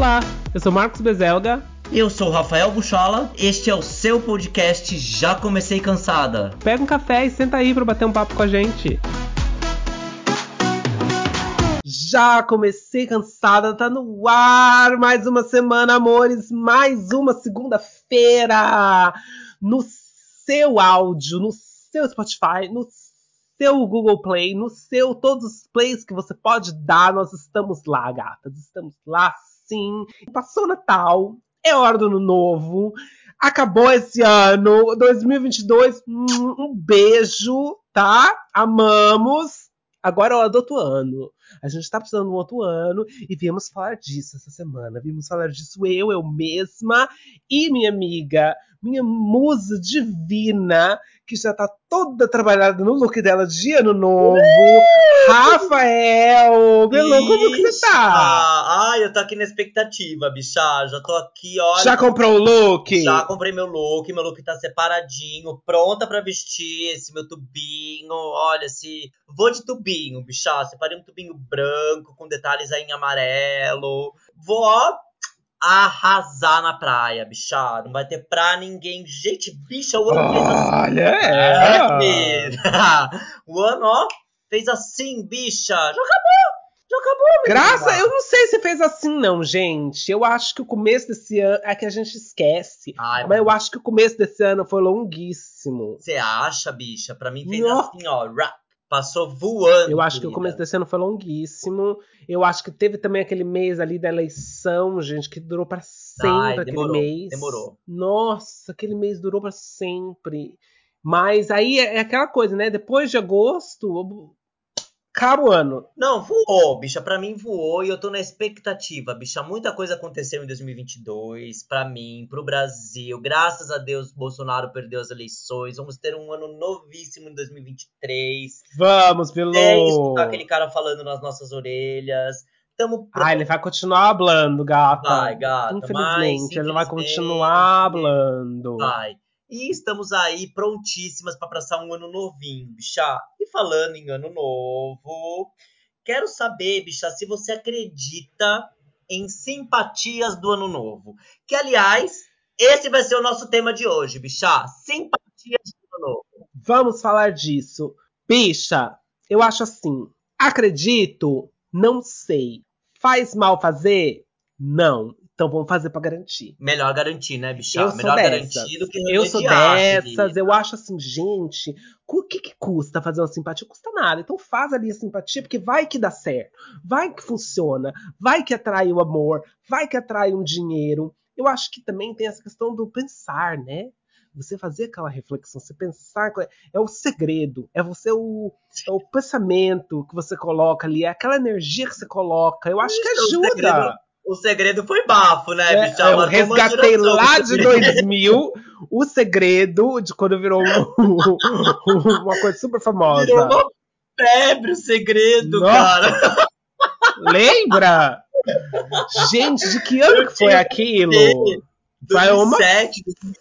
Olá, eu sou Marcos Bezelga. Eu sou Rafael Buchola, este é o seu podcast Já Comecei Cansada. Pega um café e senta aí para bater um papo com a gente. Já comecei cansada, tá no ar mais uma semana, amores, mais uma segunda-feira no seu áudio, no seu Spotify, no seu Google Play, no seu todos os plays que você pode dar, nós estamos lá, gatas, estamos lá sim. Passou o Natal, é hora do ano novo. Acabou esse ano, 2022. Um beijo, tá? Amamos. Agora é hora do outro ano. A gente tá precisando de um outro ano e viemos falar disso essa semana. Vimos falar disso eu, eu mesma e minha amiga, minha musa divina, que já tá toda trabalhada no look dela de ano novo. Uh! Rafael! Belô, como que você tá? Ai, eu tô aqui na expectativa, bicha. Já tô aqui, olha. Já comprou o look? Já comprei meu look, meu look tá separadinho, pronta para vestir esse meu tubinho. Olha, se. Vou de tubinho, bicha. Separei um tubinho branco, com detalhes aí em amarelo. Vou, ó, arrasar na praia, bicha. Não vai ter pra ninguém. Gente, bicha, o ano fez assim. Olha, é. é o ano, ó, fez assim, bicha. Já acabou. Já acabou, Graça, eu não sei se fez assim, não, gente. Eu acho que o começo desse ano é que a gente esquece. Ai, mas eu acho que o começo desse ano foi longuíssimo. Você acha, bicha? Pra mim fez Nossa. assim, ó. Passou voando. Eu acho querida. que o começo desse ano foi longuíssimo. Eu acho que teve também aquele mês ali da eleição, gente, que durou para sempre Ai, demorou, aquele mês. Demorou. Nossa, aquele mês durou para sempre. Mas aí é aquela coisa, né? Depois de agosto, caro ano. Não, voou, bicha. Pra mim voou e eu tô na expectativa, bicha. Muita coisa aconteceu em 2022 pra mim, pro Brasil. Graças a Deus, Bolsonaro perdeu as eleições. Vamos ter um ano novíssimo em 2023. Vamos, Vilô! É escutar aquele cara falando nas nossas orelhas. Tamo pronto. Ah, ele vai continuar hablando, gata. Vai, gata. Infelizmente, ele vai continuar hablando. Vai. E estamos aí prontíssimas para passar um ano novinho, bicha. E falando em ano novo, quero saber, bicha, se você acredita em simpatias do ano novo. Que, aliás, esse vai ser o nosso tema de hoje, bicha. Simpatias do ano novo. Vamos falar disso. Bicha, eu acho assim. Acredito? Não sei. Faz mal fazer? Não. Então vamos fazer para garantir. Melhor garantir, né, bicha? Eu Melhor garantir do que Eu sou dessas. Eu acho assim, gente, o que, que custa fazer uma simpatia? Custa nada. Então faz ali a simpatia, porque vai que dá certo. Vai que funciona. Vai que atrai o amor. Vai que atrai um dinheiro. Eu acho que também tem essa questão do pensar, né? Você fazer aquela reflexão, você pensar. É o segredo. É você o, é o pensamento que você coloca ali. É aquela energia que você coloca. Eu acho que ajuda. O segredo foi bafo, né, é, bicho? Eu resgatei lá de 2000 o segredo de quando virou uma coisa super famosa. Virou uma febre o segredo, Nossa. cara. Lembra? Gente, de que ano que foi aquilo? Foi uma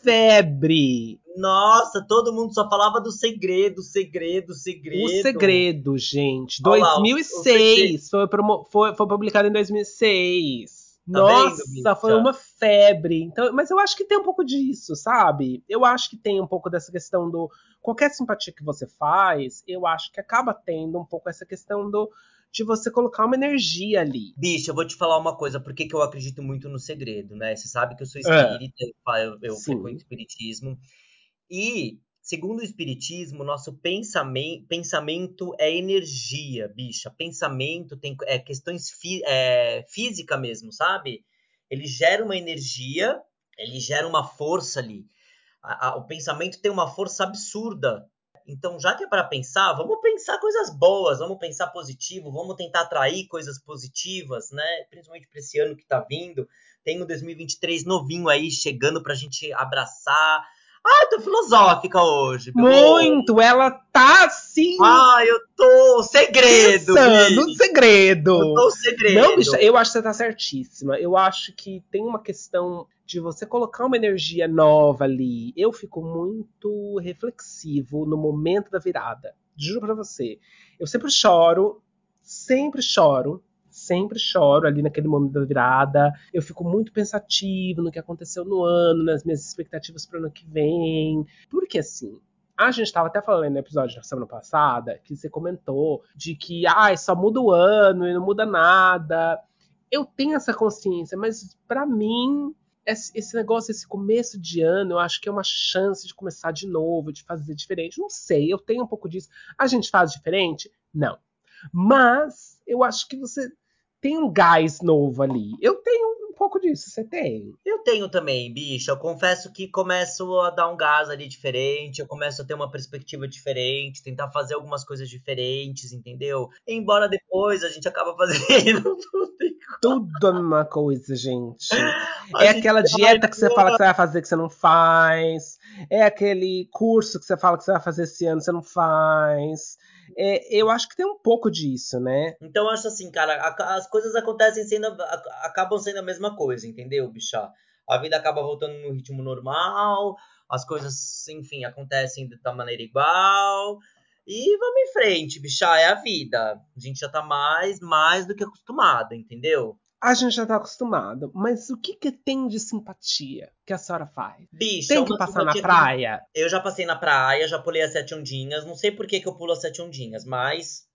febre. Nossa, todo mundo só falava do segredo, segredo, segredo. O segredo, gente. Olha 2006. Lá, o, o foi, foi, foi publicado em 2006. Tá Nossa, vendo, foi uma febre. Então, mas eu acho que tem um pouco disso, sabe? Eu acho que tem um pouco dessa questão do qualquer simpatia que você faz, eu acho que acaba tendo um pouco essa questão do de você colocar uma energia ali. Bicho, eu vou te falar uma coisa, por que eu acredito muito no segredo, né? Você sabe que eu sou é. espírita, é. eu, eu frequento espiritismo. E Segundo o Espiritismo, nosso pensamento, pensamento é energia, bicha. Pensamento tem é, questões fí, é, física mesmo, sabe? Ele gera uma energia, ele gera uma força ali. A, a, o pensamento tem uma força absurda. Então, já que é para pensar, vamos pensar coisas boas, vamos pensar positivo, vamos tentar atrair coisas positivas, né? Principalmente para esse ano que está vindo. Tem o 2023 novinho aí chegando para a gente abraçar Ai, tô filosófica hoje. Muito, ela tá assim. Ai, eu tô. Segredo. Pensando, segredo. Eu tô segredo. Não, bicha, eu acho que você tá certíssima. Eu acho que tem uma questão de você colocar uma energia nova ali. Eu fico muito reflexivo no momento da virada. Juro pra você. Eu sempre choro, sempre choro, sempre choro ali naquele momento da virada. Eu fico muito pensativo no que aconteceu no ano, nas minhas expectativas para o ano que vem. Porque assim, a gente estava até falando no episódio da semana passada que você comentou de que ah, só muda o ano e não muda nada. Eu tenho essa consciência, mas para mim esse negócio, esse começo de ano, eu acho que é uma chance de começar de novo, de fazer diferente. Não sei, eu tenho um pouco disso. A gente faz diferente? Não. Mas eu acho que você tem um gás novo ali. Eu tenho pouco disso, você tem. Eu tenho também, bicho. Eu confesso que começo a dar um gás ali diferente, eu começo a ter uma perspectiva diferente, tentar fazer algumas coisas diferentes, entendeu? Embora depois a gente acaba fazendo tudo Tudo a mesma coisa, gente. A é gente aquela dieta que você fala que você vai fazer que você não faz. É aquele curso que você fala que você vai fazer esse ano, você não faz. É, eu acho que tem um pouco disso, né? Então eu acho assim, cara, a, as coisas acontecem sendo. A, acabam sendo a mesma coisa, entendeu, bicha? A vida acaba voltando no ritmo normal, as coisas, enfim, acontecem da maneira igual. E vamos em frente, bicha, é a vida. A gente já tá mais, mais do que acostumado, entendeu? A gente já tá acostumado, mas o que que tem de simpatia que a senhora faz? Bicho, tem que passar na praia? Eu já passei na praia, já pulei as sete ondinhas. Não sei por que, que eu pulo as sete ondinhas, mas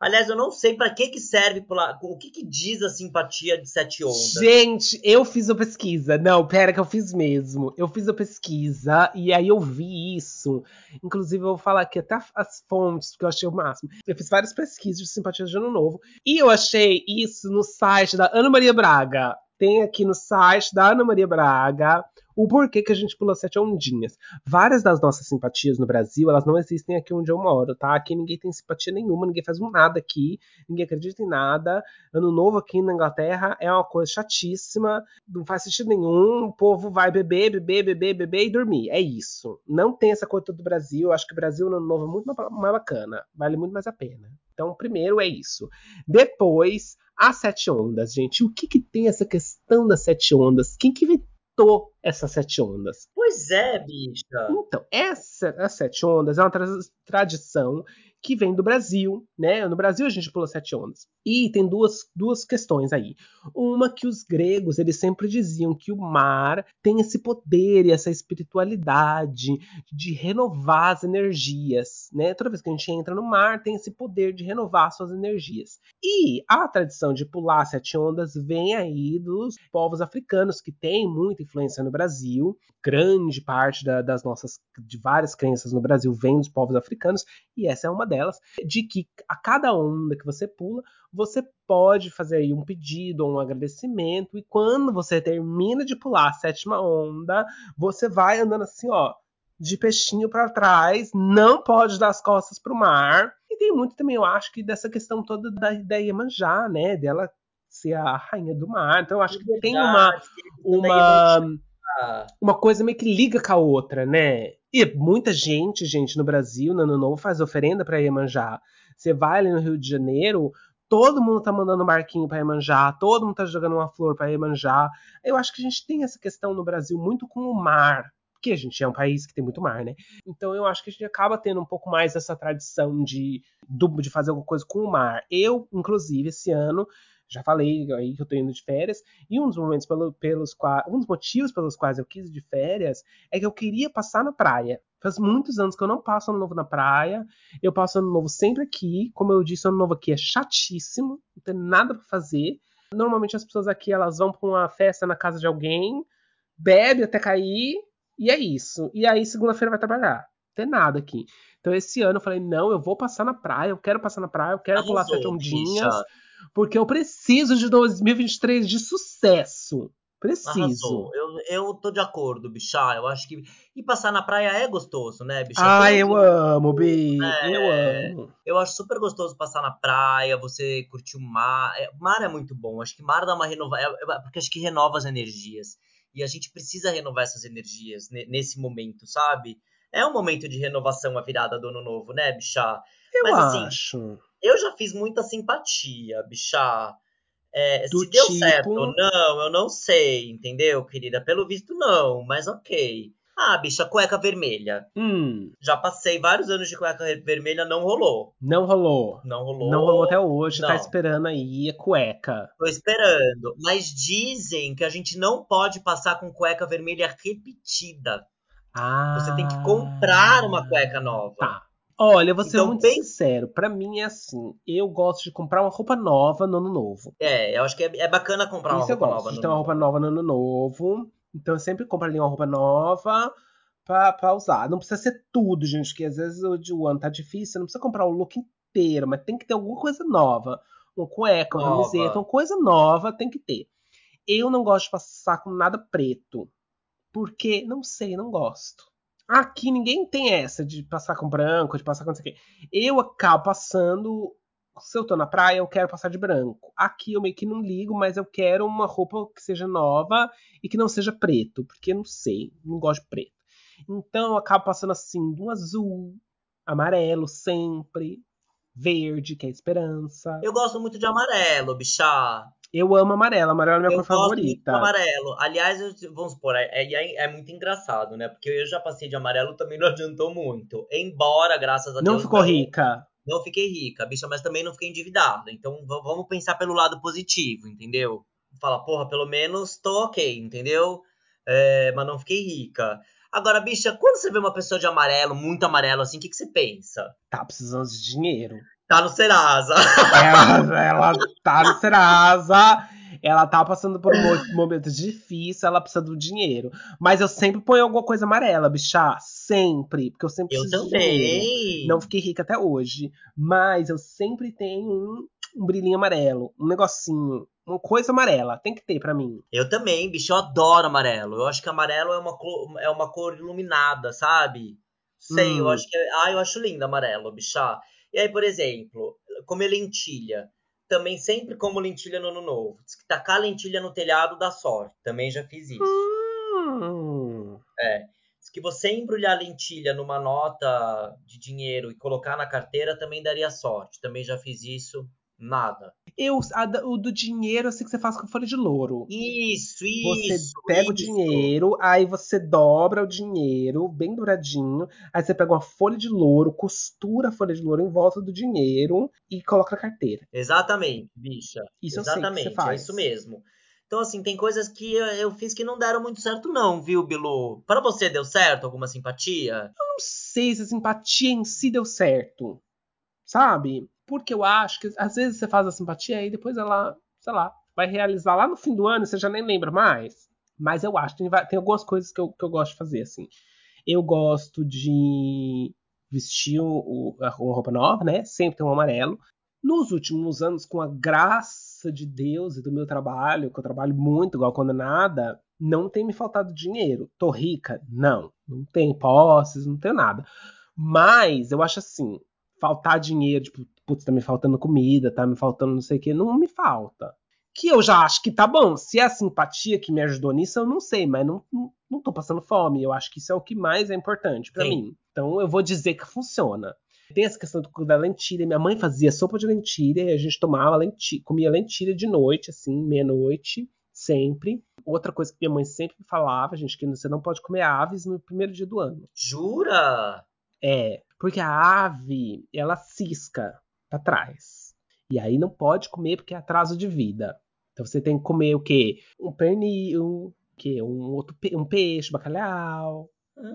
Aliás, eu não sei para que que serve. O que que diz a simpatia de sete ondas? Gente, eu fiz a pesquisa. Não, pera que eu fiz mesmo. Eu fiz a pesquisa e aí eu vi isso. Inclusive, eu vou falar aqui até as fontes, porque eu achei o máximo. Eu fiz várias pesquisas de simpatia de ano novo. E eu achei isso no site da Ana Maria Braga. Tem aqui no site da Ana Maria Braga o porquê que a gente pula sete ondinhas. Várias das nossas simpatias no Brasil, elas não existem aqui onde eu moro, tá? Aqui ninguém tem simpatia nenhuma, ninguém faz um nada aqui, ninguém acredita em nada. Ano novo aqui na Inglaterra é uma coisa chatíssima, não faz sentido nenhum. O povo vai beber, beber, beber, beber e dormir. É isso. Não tem essa coisa do Brasil. Eu acho que o Brasil no ano novo é muito mais bacana, vale muito mais a pena. Então, primeiro é isso. Depois, as sete ondas, gente. O que, que tem essa questão das sete ondas? Quem que inventou essas sete ondas? Pois é, bicha. Então, essa, as sete ondas é uma tra tradição que vem do Brasil, né? No Brasil a gente pula sete ondas. E tem duas, duas questões aí. Uma que os gregos, eles sempre diziam que o mar tem esse poder e essa espiritualidade de renovar as energias, né? Toda vez que a gente entra no mar, tem esse poder de renovar suas energias. E a tradição de pular sete ondas vem aí dos povos africanos que têm muita influência no Brasil. Grande parte da, das nossas de várias crenças no Brasil vem dos povos africanos e essa é uma delas, de que a cada onda que você pula, você pode fazer aí um pedido ou um agradecimento, e quando você termina de pular a sétima onda, você vai andando assim, ó, de peixinho para trás, não pode dar as costas para o mar. E tem muito também, eu acho, que dessa questão toda da, da Iemanjá, né? Dela ser a rainha do mar. Então eu acho que tem uma uma uma coisa meio que liga com a outra, né? E muita gente, gente, no Brasil, no Ano Novo, faz oferenda para Iemanjá. Você vai ali no Rio de Janeiro, todo mundo tá mandando um barquinho para Iemanjá, todo mundo tá jogando uma flor para Iemanjá. Eu acho que a gente tem essa questão no Brasil muito com o mar, porque a gente é um país que tem muito mar, né? Então eu acho que a gente acaba tendo um pouco mais essa tradição de, de fazer alguma coisa com o mar. Eu, inclusive, esse ano já falei aí que eu tô indo de férias, e um dos momentos pelo, pelos quais, um dos motivos pelos quais eu quis ir de férias é que eu queria passar na praia. Faz muitos anos que eu não passo ano novo na praia. Eu passo ano novo sempre aqui. Como eu disse, ano novo aqui é chatíssimo, não tem nada para fazer. Normalmente as pessoas aqui elas vão para uma festa na casa de alguém, bebe até cair e é isso. E aí segunda-feira vai trabalhar. Não tem nada aqui. Então esse ano eu falei, não, eu vou passar na praia, eu quero passar na praia, eu quero pular sete ondinhas. Bicha porque eu preciso de 2023 de sucesso. Preciso. Eu, eu tô de acordo, bichá. Eu acho que. E passar na praia é gostoso, né, bichá? Ah, eu amo, Bi. É, eu amo. Eu acho super gostoso passar na praia, você curtir o mar. É, mar é muito bom. Acho que mar dá uma renovada. É, é, porque acho que renova as energias. E a gente precisa renovar essas energias nesse momento, sabe? É um momento de renovação a virada do ano novo, né, bichá? Eu Mas, assim, acho. Eu já fiz muita simpatia, bichá. É, se deu tipo... certo ou não, eu não sei, entendeu, querida? Pelo visto, não, mas ok. Ah, bicha, cueca vermelha. Hum. Já passei vários anos de cueca vermelha, não rolou. Não rolou. Não rolou. Não rolou até hoje, tá Não. tá esperando aí a cueca. Tô esperando. Mas dizem que a gente não pode passar com cueca vermelha repetida. Ah. Você tem que comprar uma cueca nova. Tá. Olha, eu vou ser Então, muito bem- sincero. Pra mim é assim. Eu gosto de comprar uma roupa nova no ano novo. É, eu acho que é, é bacana comprar uma Isso eu roupa gosto nova. de ter uma roupa nova no ano novo. Então eu sempre compro ali uma roupa nova pra, pra usar. Não precisa ser tudo, gente, que às vezes o ano tá difícil. Você não precisa comprar o look inteiro, mas tem que ter alguma coisa nova. Uma cueca, uma Nova. camiseta, uma coisa nova tem que ter. Eu não gosto de passar com nada preto. Porque, não sei, não gosto. Aqui ninguém tem essa de passar com branco, de passar com não sei o quê. Eu acabo passando. Se eu tô na praia, eu quero passar de branco. Aqui eu meio que não ligo, mas eu quero uma roupa que seja nova e que não seja preto, porque não sei, não gosto de preto. Então eu acabo passando assim, de um azul, amarelo sempre, verde, que é esperança. Eu gosto muito de amarelo, bichá. Eu amo amarelo, amarelo é minha eu cor favorita. amarelo. Aliás, eu- vamos supor, é, é, é muito engraçado, né? Porque eu já passei de amarelo, também não adiantou muito. Embora, graças a Não Deus. ficou rica. Não fiquei rica, bicha, mas também não fiquei endividada. Então vamos pensar pelo lado positivo, entendeu? Fala, porra, pelo menos tô ok, entendeu? É, mas não fiquei rica. Agora, bicha, quando você vê uma pessoa de amarelo, muito amarelo assim, o que, que você pensa? Tá precisando de dinheiro. Tá no Serasa. Ela, ela tá no Serasa. Ela tá passando por um mo- momento difícil, ela precisa do dinheiro. Mas eu sempre ponho alguma coisa amarela, bichá. Sempre. Porque eu sempre Eu preciso de dinheiro. também. Não fiquei rica até hoje. Mas eu sempre tenho um, um brilhinho amarelo. Um negocinho. Uma coisa amarela. Tem que ter pra mim. Eu também, bicho, eu adoro amarelo. Eu acho que amarelo é uma cor, é uma cor iluminada, sabe? Sei, eu Hum. acho que. é- Ah, eu acho lindo amarelo, bichá. E aí, por exemplo, comer lentilha. Também sempre como lentilha no ano novo. Diz que tacar lentilha no telhado dá sorte. Também já fiz isso. Hum. Diz que você embrulhar lentilha numa nota de dinheiro e colocar na carteira também daria sorte. Também já fiz isso. Nada. Eu, a o do dinheiro eu sei que você faz com folha de louro. Isso, Você isso. pega o isso. dinheiro, aí você dobra o dinheiro, bem douradinho. Aí você pega uma folha de louro, costura a folha de louro em volta do dinheiro e coloca na carteira. Exatamente, bicha. Isso eu sei que Exatamente, você faz. é isso mesmo. Então, assim, tem coisas que eu, eu fiz que não deram muito certo, não, viu, Bilu? Para você deu certo? Alguma simpatia? Não sei se a simpatia em si deu certo. Sabe? Porque eu acho que às vezes você faz a simpatia e depois ela, sei lá, vai realizar lá no fim do ano e você já nem lembra mais. Mas eu acho tem, tem algumas coisas que eu, que eu gosto de fazer, assim. Eu gosto de vestir o- uma roupa nova, né? Sempre tem um amarelo. Nos últimos anos, com a graça de Deus e do meu trabalho, que eu trabalho muito, igual quando nada, não tem me faltado dinheiro. Tô rica? Não. Não tenho posses, não tenho nada. Mas eu acho assim, faltar dinheiro, tipo, putz, tá me faltando comida, tá me faltando não sei o que, não me falta. Que eu já acho que tá bom. Se é a simpatia que me ajudou nisso, eu não sei, mas não, não, não tô passando fome. Eu acho que isso é o que mais é importante pra Sim. mim. Então eu vou dizer que funciona. Tem essa questão do- da lentilha. Minha mãe fazia sopa de lentilha e a gente tomava lentilha, comia lentilha de noite, assim, meia-noite, sempre. Outra coisa que minha mãe sempre falava, gente, que você não pode comer aves no primeiro dia do ano. Jura? É, porque a ave, ela cisca pra trás. E aí não pode comer porque é atraso de vida. Então você tem que comer o quê? Um pernil, um, quê? um outro pe- um peixe, bacalhau,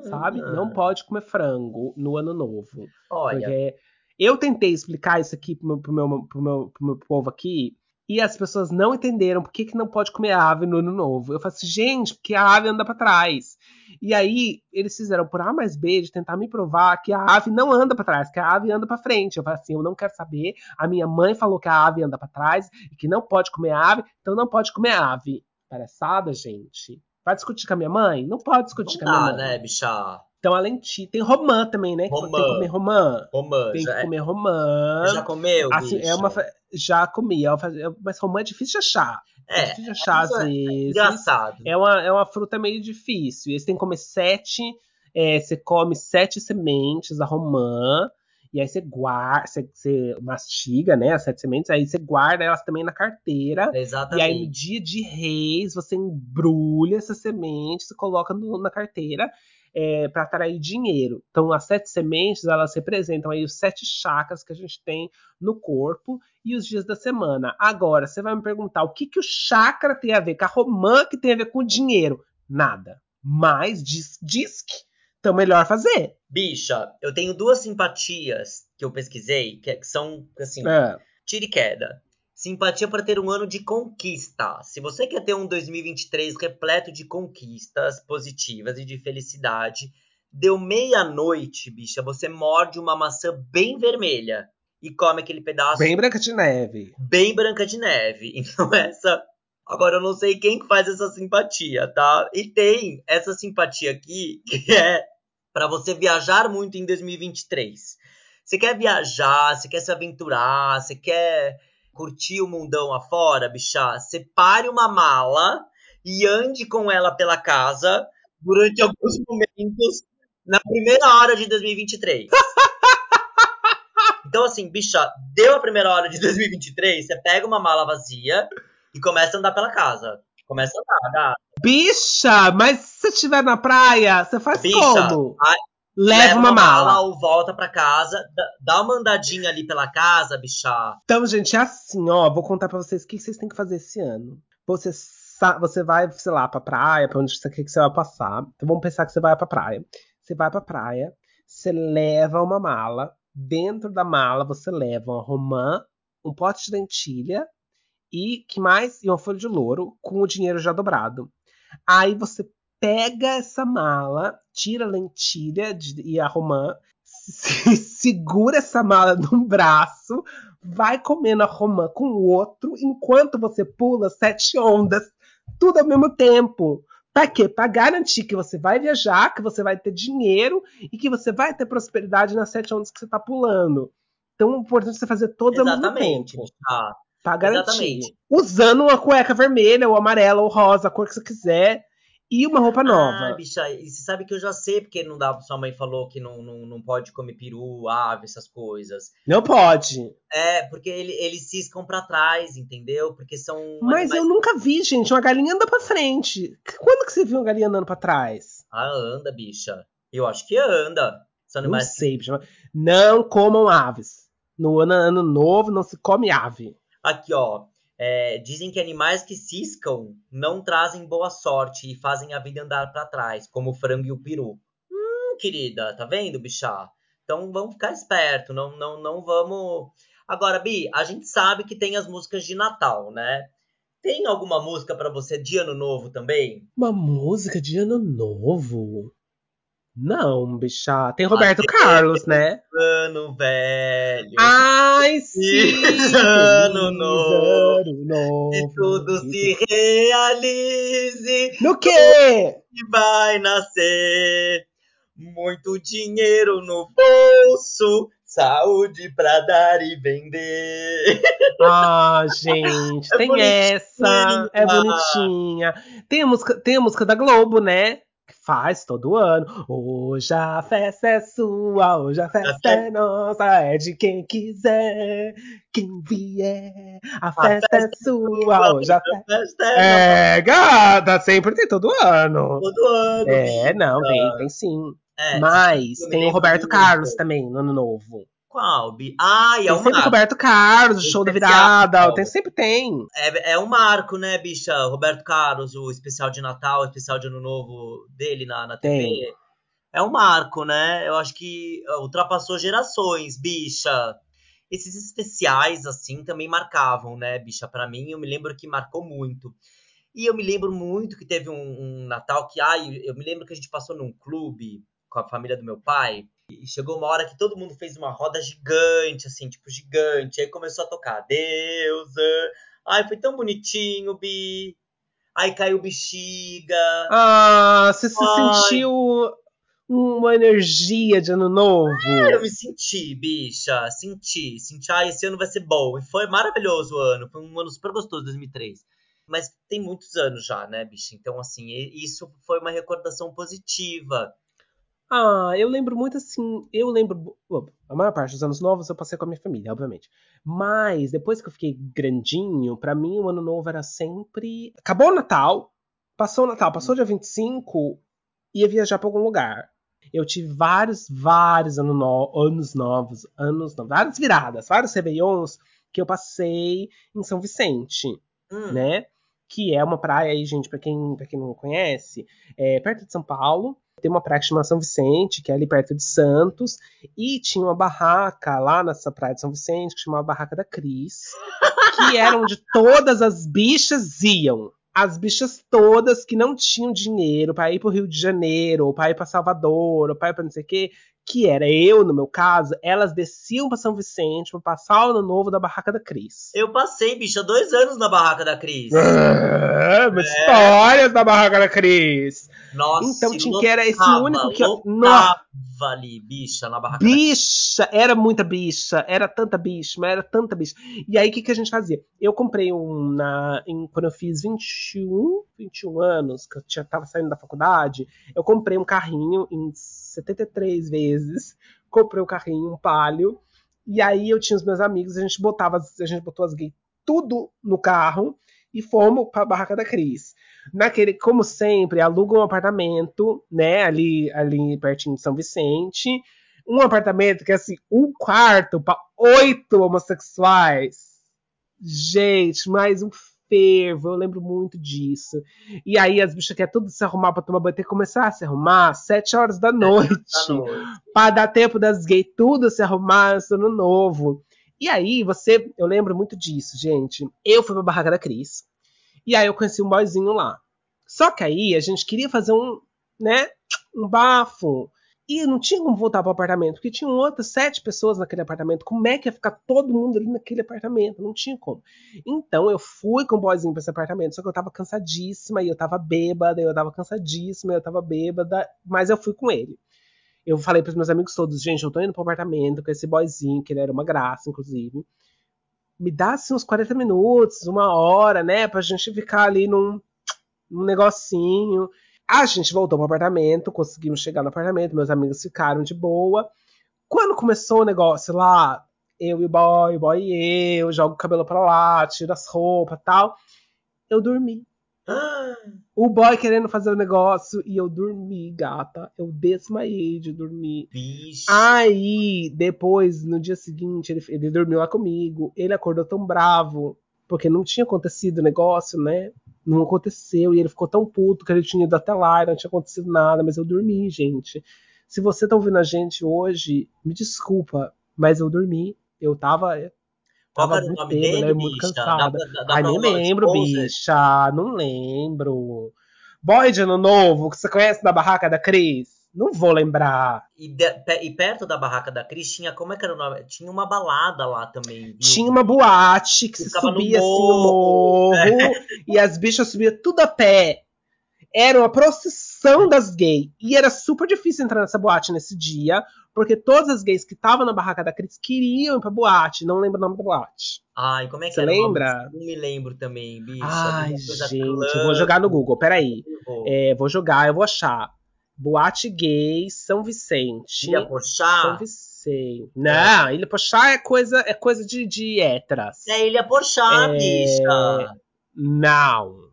sabe? Ah, Não pode comer frango no ano novo. Olha, Porque eu tentei explicar isso aqui pro meu, pro meu, pro meu, pro meu povo aqui, e as pessoas não entenderam por que, que não pode comer ave no ano novo. Eu falei assim, gente, porque a ave anda pra trás. E aí, eles fizeram por A mais B de tentar me provar que a ave não anda pra trás, que a ave anda pra frente. Eu falei assim, eu não quero saber. A minha mãe falou que a ave anda pra trás e que não pode comer ave, então não pode comer ave. Palhaçada, gente. Vai discutir com a minha mãe? Não pode discutir não com a minha dá, mãe. né, bicha? Então, além de. Tem romã também, né? Que Tem Romã. que comer romã. Romã, Tem que comer romã. já comeu, Assim, bicho? é uma. Já comi, é uma é- mas romã é difícil de achar. É, É, difícil de achar às isso é vezes. engraçado. É uma, é uma fruta meio difícil. E aí você tem que comer sete. é, você come sete sementes da romã. E aí você guarda, você, você mastiga, né? As sete sementes, aí você guarda elas também na carteira. E Exatamente. aí, no dia de reis, você embrulha essas sementes e coloca no- na carteira. É, para atrair dinheiro. Então, as sete sementes, elas representam aí os sete chakras que a gente tem no corpo e os dias da semana. Agora, você vai me perguntar o que, que o chakra tem a ver com a romã que tem a ver com o dinheiro? Nada. Mas diz, diz que então melhor fazer. Bicha, eu tenho duas simpatias que eu pesquisei, que, são, assim, é. tira e queda. Simpatia para ter um ano de conquista. Se você quer ter um 2023 repleto de conquistas positivas e de felicidade, deu meia-noite, bicha, você morde uma maçã bem vermelha e come aquele pedaço. Bem branca de neve. Bem branca de neve. Então, essa. Agora, eu não sei quem faz essa simpatia, tá? E tem essa simpatia aqui, que é para você viajar muito em 2023. Você quer viajar, você quer se aventurar, você quer curtir o mundão afora, bicha, separe uma mala e ande com ela pela casa durante alguns momentos na primeira hora de 2023. então, assim, bicha, deu a primeira hora de 2023, você pega uma mala vazia e começa a andar pela casa. Começa a andar, andar. Bicha, mas se você estiver na praia, você faz bicha, como? A, Leva, uma, mala. mala. ou volta para casa, dá uma andadinha ali pela casa, bichar. Então, gente, é assim, ó, vou contar para vocês o que vocês têm que fazer esse ano. Você você vai, sei lá, pra praia, pra onde você quer que você vai passar. Então vamos pensar que você vai pra praia. Você vai pra praia, você leva uma mala. Dentro da mala você leva uma romã, um pote de lentilha e que mais? E uma folha de louro com o dinheiro já dobrado. Aí você pega essa mala, tira a lentilha de, e a romã, se, segura essa mala num braço, vai comendo a romã com o outro, enquanto você pula sete ondas, tudo ao mesmo tempo. Pra quê? Pra garantir que você vai viajar, que você vai ter dinheiro e que você vai ter prosperidade nas sete ondas que você tá pulando. Então é importante você fazer todos ao mesmo tempo. Ah, pra garantir. Exatamente. Usando uma cueca vermelha, ou amarela, ou rosa, a cor que você quiser e uma roupa nova. Ah, bicha, e você sabe que eu já sei porque não dá. Sua mãe falou que não, não, não pode comer peru, ave, essas coisas. Não pode. É, porque ele, eles ciscam pra trás, entendeu? Porque são. Mas animais... eu nunca vi, gente. Uma galinha anda pra frente. Quando que você viu uma galinha andando pra trás? Ah, anda, bicha. Eu acho que anda. São animais. Não sei, bicha. Não comam aves. No ano, ano novo não se come ave. Aqui, ó. É, dizem que animais que ciscam não trazem boa sorte e fazem a vida andar para trás, como o frango e o peru. Hum, querida, tá vendo, bichá? Então vamos ficar esperto, não, não, não vamos. Agora, Bi, a gente sabe que tem as músicas de Natal, né? Tem alguma música para você de Ano Novo também? Uma música de Ano Novo? Não, bicha. Tem Roberto Carlos, né? Ano velho. Ai, sim! ano novo. Ano novo. Que tudo se realize. No quê? Que vai nascer. Muito dinheiro no bolso. Saúde pra dar e vender. Ah, gente, é tem bonitinha. essa. É bonitinha. Tem a, música, tem a música da Globo, né? Faz todo ano. Hoje a festa é sua, hoje a festa é nossa, é de quem quiser, quem vier. A festa, a festa é sua, hoje a festa é, é gata, sempre tem todo ano. Todo ano. É, não, tem, tem sim. É, Mas tem o Roberto Carlos também no ano novo. Qual, e é tem um sempre marco. Roberto Carlos, o show da virada, tem, sempre tem. É, é um marco, né, bicha? Roberto Carlos, o especial de Natal, o especial de Ano Novo dele na, na TV. Tem. É um marco, né? Eu acho que ultrapassou gerações, bicha. Esses especiais, assim, também marcavam, né, bicha? Para mim, eu me lembro que marcou muito. E eu me lembro muito que teve um, um Natal que, ai, eu me lembro que a gente passou num clube com a família do meu pai. E chegou uma hora que todo mundo fez uma roda gigante, assim, tipo, gigante. Aí começou a tocar Deus. Ai, foi tão bonitinho, Bi. Aí caiu bexiga. Ah, você se sentiu uma energia de ano novo. É, eu me senti, bicha. Senti. Senti, ah, esse ano vai ser bom. E foi maravilhoso o ano. Foi um ano super gostoso, 2003. Mas tem muitos anos já, né, bicha? Então, assim, isso foi uma recordação positiva. Ah, eu lembro muito assim. Eu lembro. A maior parte dos anos novos eu passei com a minha família, obviamente. Mas depois que eu fiquei grandinho, para mim o ano novo era sempre. Acabou o Natal, passou o Natal, passou o dia 25. ia viajar para algum lugar. Eu tive vários, vários ano no, anos novos, anos novos, várias viradas, vários réveillons que eu passei em São Vicente, hum. né? Que é uma praia aí, gente, para quem, pra quem não conhece, é perto de São Paulo. Tem uma praia que chama São Vicente, que é ali perto de Santos, e tinha uma barraca lá nessa praia de São Vicente, que chamava Barraca da Cris, que era onde todas as bichas iam. As bichas todas que não tinham dinheiro para ir pro Rio de Janeiro, ou para ir para Salvador, ou para ir para não sei o quê, que era eu, no meu caso, elas desciam para São Vicente para passar o ano novo da barraca da Cris. Eu passei, bicha, dois anos na barraca da Cris. É, é. histórias da barraca da Cris. Nossa, então tinha que era esse único que eu. Ali, bicha, na barraca. Bicha, era muita bicha, era tanta bicha, mas era tanta bicha. E aí o que, que a gente fazia? Eu comprei um na, em, quando eu fiz 21, 21 anos, que eu já tava saindo da faculdade, eu comprei um carrinho em 73 vezes. Comprei um carrinho, um palio. E aí eu tinha os meus amigos, a gente botava, a gente botou as gays tudo no carro e fomos para a barraca da Cris. Naquele, como sempre, aluga um apartamento, né, ali, ali pertinho de São Vicente. Um apartamento que é assim, um quarto para oito homossexuais. Gente, mais um fervo, eu lembro muito disso. E aí as bichas querem tudo se arrumar pra tomar banho, tem que começar a se arrumar às sete horas da noite. para dar tempo das gays tudo se arrumar no novo. E aí, você, eu lembro muito disso, gente. Eu fui pra barraca da Cris. E aí eu conheci um boyzinho lá. Só que aí a gente queria fazer um, né, um bafo. E não tinha como voltar pro apartamento, porque tinham outras sete pessoas naquele apartamento. Como é que ia ficar todo mundo ali naquele apartamento? Não tinha como. Então eu fui com o boyzinho pra esse apartamento, só que eu tava cansadíssima, e eu tava bêbada, eu tava cansadíssima, eu tava bêbada, mas eu fui com ele. Eu falei pros meus amigos todos, gente, eu tô indo pro apartamento com esse boyzinho, que ele era uma graça, inclusive me dá assim, uns 40 minutos, uma hora, né, pra gente ficar ali num, num negocinho. A gente voltou pro apartamento, conseguimos chegar no apartamento, meus amigos ficaram de boa. Quando começou o negócio lá, eu e o boy, o boy e eu, jogo o cabelo pra lá, tiro as roupas tal, eu dormi. O boy querendo fazer o negócio e eu dormi, gata. Eu desmaiei de dormir. Bicho. Aí, depois, no dia seguinte, ele, ele dormiu lá comigo. Ele acordou tão bravo, porque não tinha acontecido o negócio, né? Não aconteceu. E ele ficou tão puto que ele tinha ido até lá e não tinha acontecido nada. Mas eu dormi, gente. Se você tá ouvindo a gente hoje, me desculpa, mas eu dormi. Eu tava qual era o nome dele, né? Muito cansada. Dá, dá Ai, nem lembro, bicha. Não lembro. Boy de Ano Novo, que você conhece da barraca da Cris? Não vou lembrar. E, de, e, perto da barraca da Cris tinha, como é que era o nome? Tinha uma balada lá também. Viu? Tinha uma boate que se subia assim o morro. É. E as bichas subiam tudo a pé. Era uma procissão das gays. E era super difícil entrar nessa boate nesse dia, porque todas as gays que estavam na barraca da Cris queriam ir pra boate. Não lembro o nome da boate. Ai, como é que Você lembra? Não me lembro também, bicho. Ai, gente, vou jogar no Google, peraí. Vou. É, vou jogar, eu vou achar. Boate gay São Vicente. Ilha Pochá? São Vicente. Não, Ilha Pochá é coisa, é coisa de, de héteras. É Ilha Pochá, é... bicha. Não.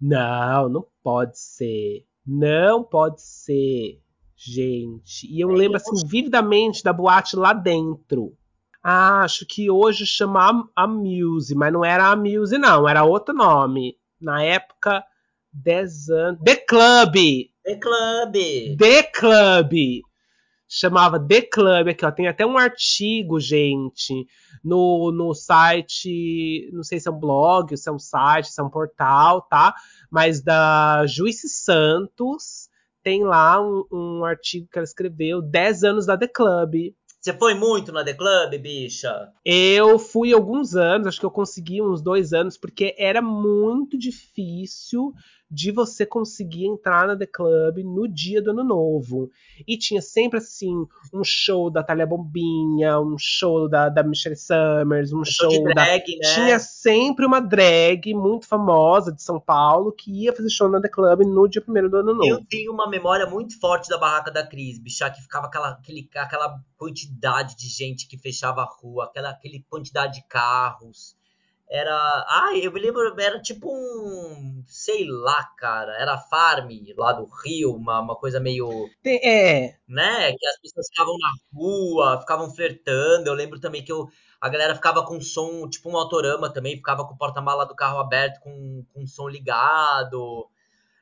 Não, não pode ser. Não pode ser. Gente, e eu é, lembro assim vividamente da boate lá dentro. Ah, acho que hoje chama a Muse, mas não era a Muse, não, era outro nome. Na época, 10 anos. The Club! The Club! The Club! Chamava The Club aqui, ó. Tem até um artigo, gente, no, no site. Não sei se é um blog, se é um site, se é um portal, tá? Mas da Juice Santos tem lá um, um artigo que ela escreveu, 10 anos da The Club. Você foi muito na The Club, bicha? Eu fui alguns anos, acho que eu consegui uns dois anos, porque era muito difícil de você conseguir entrar na The Club no dia do ano novo. E tinha sempre, assim, um show da Thalia Bombinha, um show da, da Michelle Summers, um, show, drag, da... Né? Tinha sempre uma drag muito famosa de São Paulo que ia fazer show na The Club no dia primeiro do ano novo. Eu tenho uma memória muito forte da barraca da Cris, bicha, que ficava aquela, aquele, aquela quantidade de gente que fechava a rua, aquela, aquela quantidade de carros. Era. Ah, eu me lembro, era tipo um sei lá, cara, era farm lá do Rio, uma, uma coisa meio. É. Né? Que as pessoas ficavam na rua, ficavam flertando. Eu lembro também que eu, a galera ficava com som, tipo um autorama também, ficava com o porta-mala do carro aberto com, com som ligado.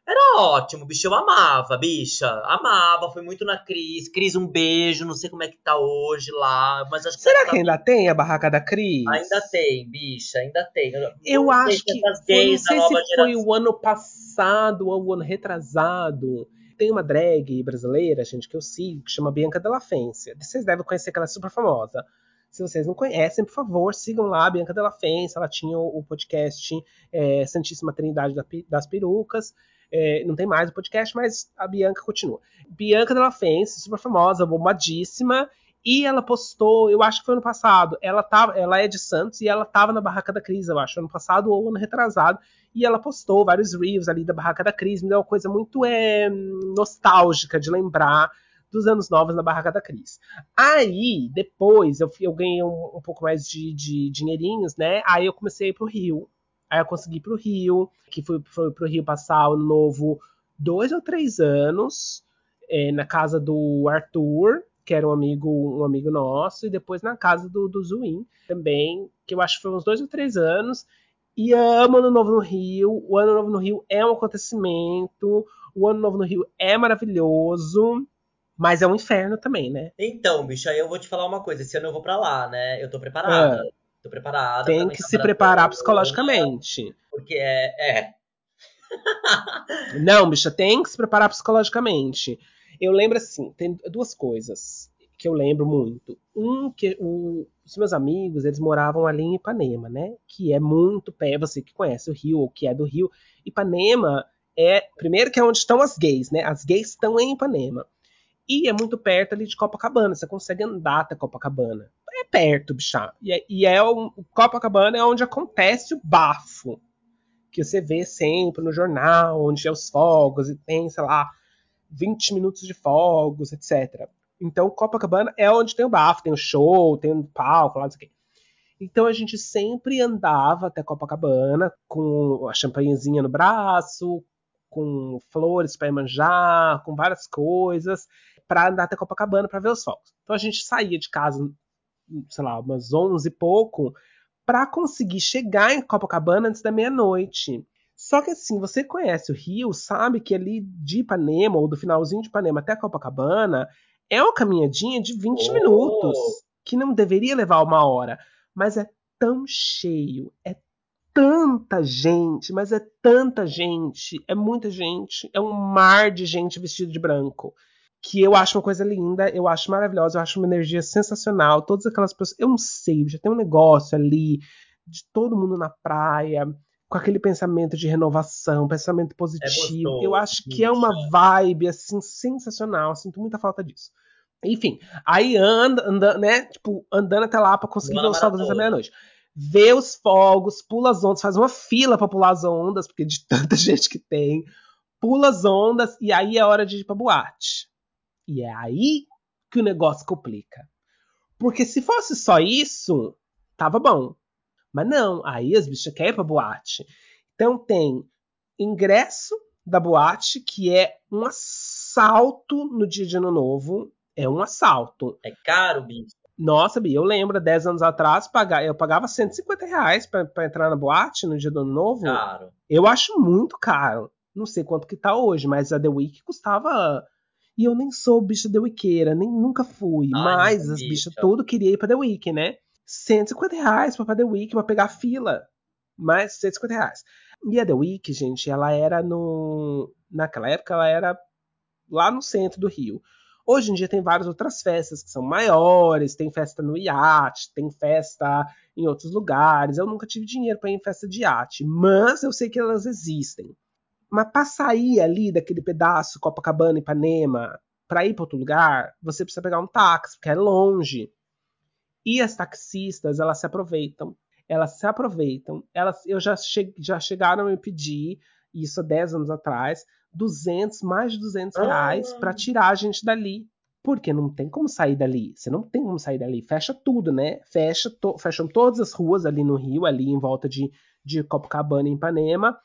Era ótimo, bicho, eu amava, bicha. Amava, foi muito na Cris. Cris, um beijo, não sei como é que tá hoje lá, mas acho que Será que ainda tem a barraca da Cris? Ainda tem, bicha, ainda tem. Eu, eu acho que foi, não sei se geração. foi o ano passado ou o ano retrasado. Tem uma drag brasileira, gente, que eu sigo, que chama Bianca Della Fência. Vocês devem conhecer que ela é super famosa. Se vocês não conhecem, por favor, sigam lá a Bianca Della Fência. Ela tinha o, podcast é, Santíssima Trindade das Perucas. É, não tem mais o podcast, mas a Bianca continua. Bianca Della Fence, super famosa, bombadíssima. E ela postou, eu acho que foi ano passado, ela, tava, ela é de Santos e ela tava na Barraca da Cris, eu acho, ano passado ou ano retrasado. E ela postou vários reviews ali da Barraca da Cris, me deu uma coisa muito é, nostálgica de lembrar dos anos novos na Barraca da Cris. Aí, depois, eu, eu ganhei um, um pouco mais de, de dinheirinhos, né? Aí eu comecei a ir pro Rio. Aí eu consegui ir pro Rio, que fui, fui pro Rio passar o novo dois ou três anos, é, na casa do Arthur, que era um amigo, um amigo nosso, e depois na casa do, do Zuin também, que eu acho que foi uns dois ou três anos. E amo Ano Novo no Rio. O Ano Novo no Rio é um acontecimento. O Ano Novo no Rio é maravilhoso. Mas é um inferno também, né? Então, bicho, aí eu vou te falar uma coisa. Esse ano eu vou pra lá, né? Eu tô preparada. É. Tô preparada. Tem que se preparar psicologicamente. Porque é. é. Não, bicha, tem que se preparar psicologicamente. Eu lembro assim, tem duas coisas que eu lembro muito. Um, que o, os meus amigos, eles moravam ali em Ipanema, né? Que é muito perto, você que conhece o Rio, ou que é do Rio. Ipanema é, primeiro que é onde estão as gays, né? As gays estão em Ipanema. E é muito perto ali de Copacabana, você consegue andar até Copacabana é perto, bichá. E, é, e é Copacabana é onde acontece o bafo. Que você vê sempre no jornal, onde é os fogos, e tem, sei lá, 20 minutos de fogos, etc. Então, Copacabana é onde tem o bafo, tem o show, tem o palco, lá, não sei o quê. Então a gente sempre andava até Copacabana com a champanhezinha no braço, com flores para manjar, com várias coisas, para andar até Copacabana para ver os fogos. Então a gente saía de casa sei lá, umas 11 e pouco, para conseguir chegar em Copacabana antes da meia-noite. Só que assim, você conhece o Rio, sabe que ali de Ipanema, ou do finalzinho de Ipanema até Copacabana, é uma caminhadinha de 20 oh. minutos, que não deveria levar uma hora. Mas é tão cheio, é tanta gente, mas é tanta gente, é muita gente, é um mar de gente vestida de branco que eu acho uma coisa linda, eu acho maravilhosa, eu acho uma energia sensacional. Todas aquelas pessoas, eu não sei, já tem um negócio ali de todo mundo na praia, com aquele pensamento de renovação, pensamento positivo. É gostoso, eu acho que é uma vibe assim sensacional, sinto muita falta disso. Enfim, aí anda, anda, né, tipo, andando até lá para conseguir ver os fogos dessa meia-noite. Vê os fogos, pula as ondas, faz uma fila para pular as ondas, porque de tanta gente que tem. Pula as ondas e aí é hora de ir pra boate. E é aí que o negócio complica. Porque se fosse só isso, tava bom. Mas não, aí as bichas querem ir pra boate. Então tem ingresso da boate, que é um assalto no dia de ano novo. É um assalto. É caro, bicho. Nossa, Bia, eu lembro, 10 anos atrás, eu pagava 150 reais pra, pra entrar na boate no dia do ano novo. Caro. Eu acho muito caro. Não sei quanto que tá hoje, mas a The Week custava e eu nem sou bicha The Weekeira, nem nunca fui. Ai, mas as bichas tudo queria ir pra The Week, né? 150 reais pra The Week, pra pegar fila. Mais 150 reais. E a The Week, gente, ela era no. Naquela época, ela era lá no centro do Rio. Hoje em dia tem várias outras festas que são maiores, tem festa no iate, tem festa em outros lugares. Eu nunca tive dinheiro para ir em festa de iate, mas eu sei que elas existem. Mas para sair ali daquele pedaço Copacabana, Ipanema, para ir para outro lugar, você precisa pegar um táxi, porque é longe. E as taxistas, elas se aproveitam. Elas se aproveitam. Elas, eu já, che, já chegaram a me pedir, isso há 10 anos atrás, 200, mais de 200 reais ah. para tirar a gente dali. Porque não tem como sair dali. Você não tem como sair dali. Fecha tudo, né? Fecha to, fecham todas as ruas ali no Rio, ali em volta de, de Copacabana e Ipanema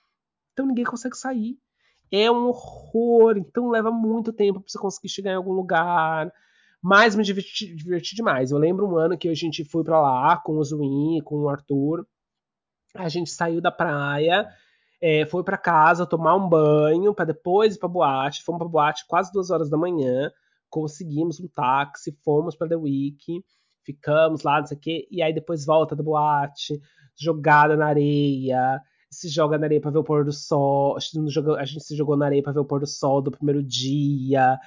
Então ninguém consegue sair. É um horror. Então leva muito tempo pra você conseguir chegar em algum lugar. Mas me diverti, diverti demais. Eu lembro um ano que a gente foi para lá com o Zuin, com o Arthur. A gente saiu da praia, é, foi para casa tomar um banho, para depois ir pra boate. Fomos pra boate quase duas horas da manhã. Conseguimos um táxi, fomos pra The Week, ficamos lá, não sei o quê. E aí depois volta da boate, jogada na areia se joga na areia para ver o pôr do sol. A gente se jogou na areia para ver o pôr do sol do primeiro dia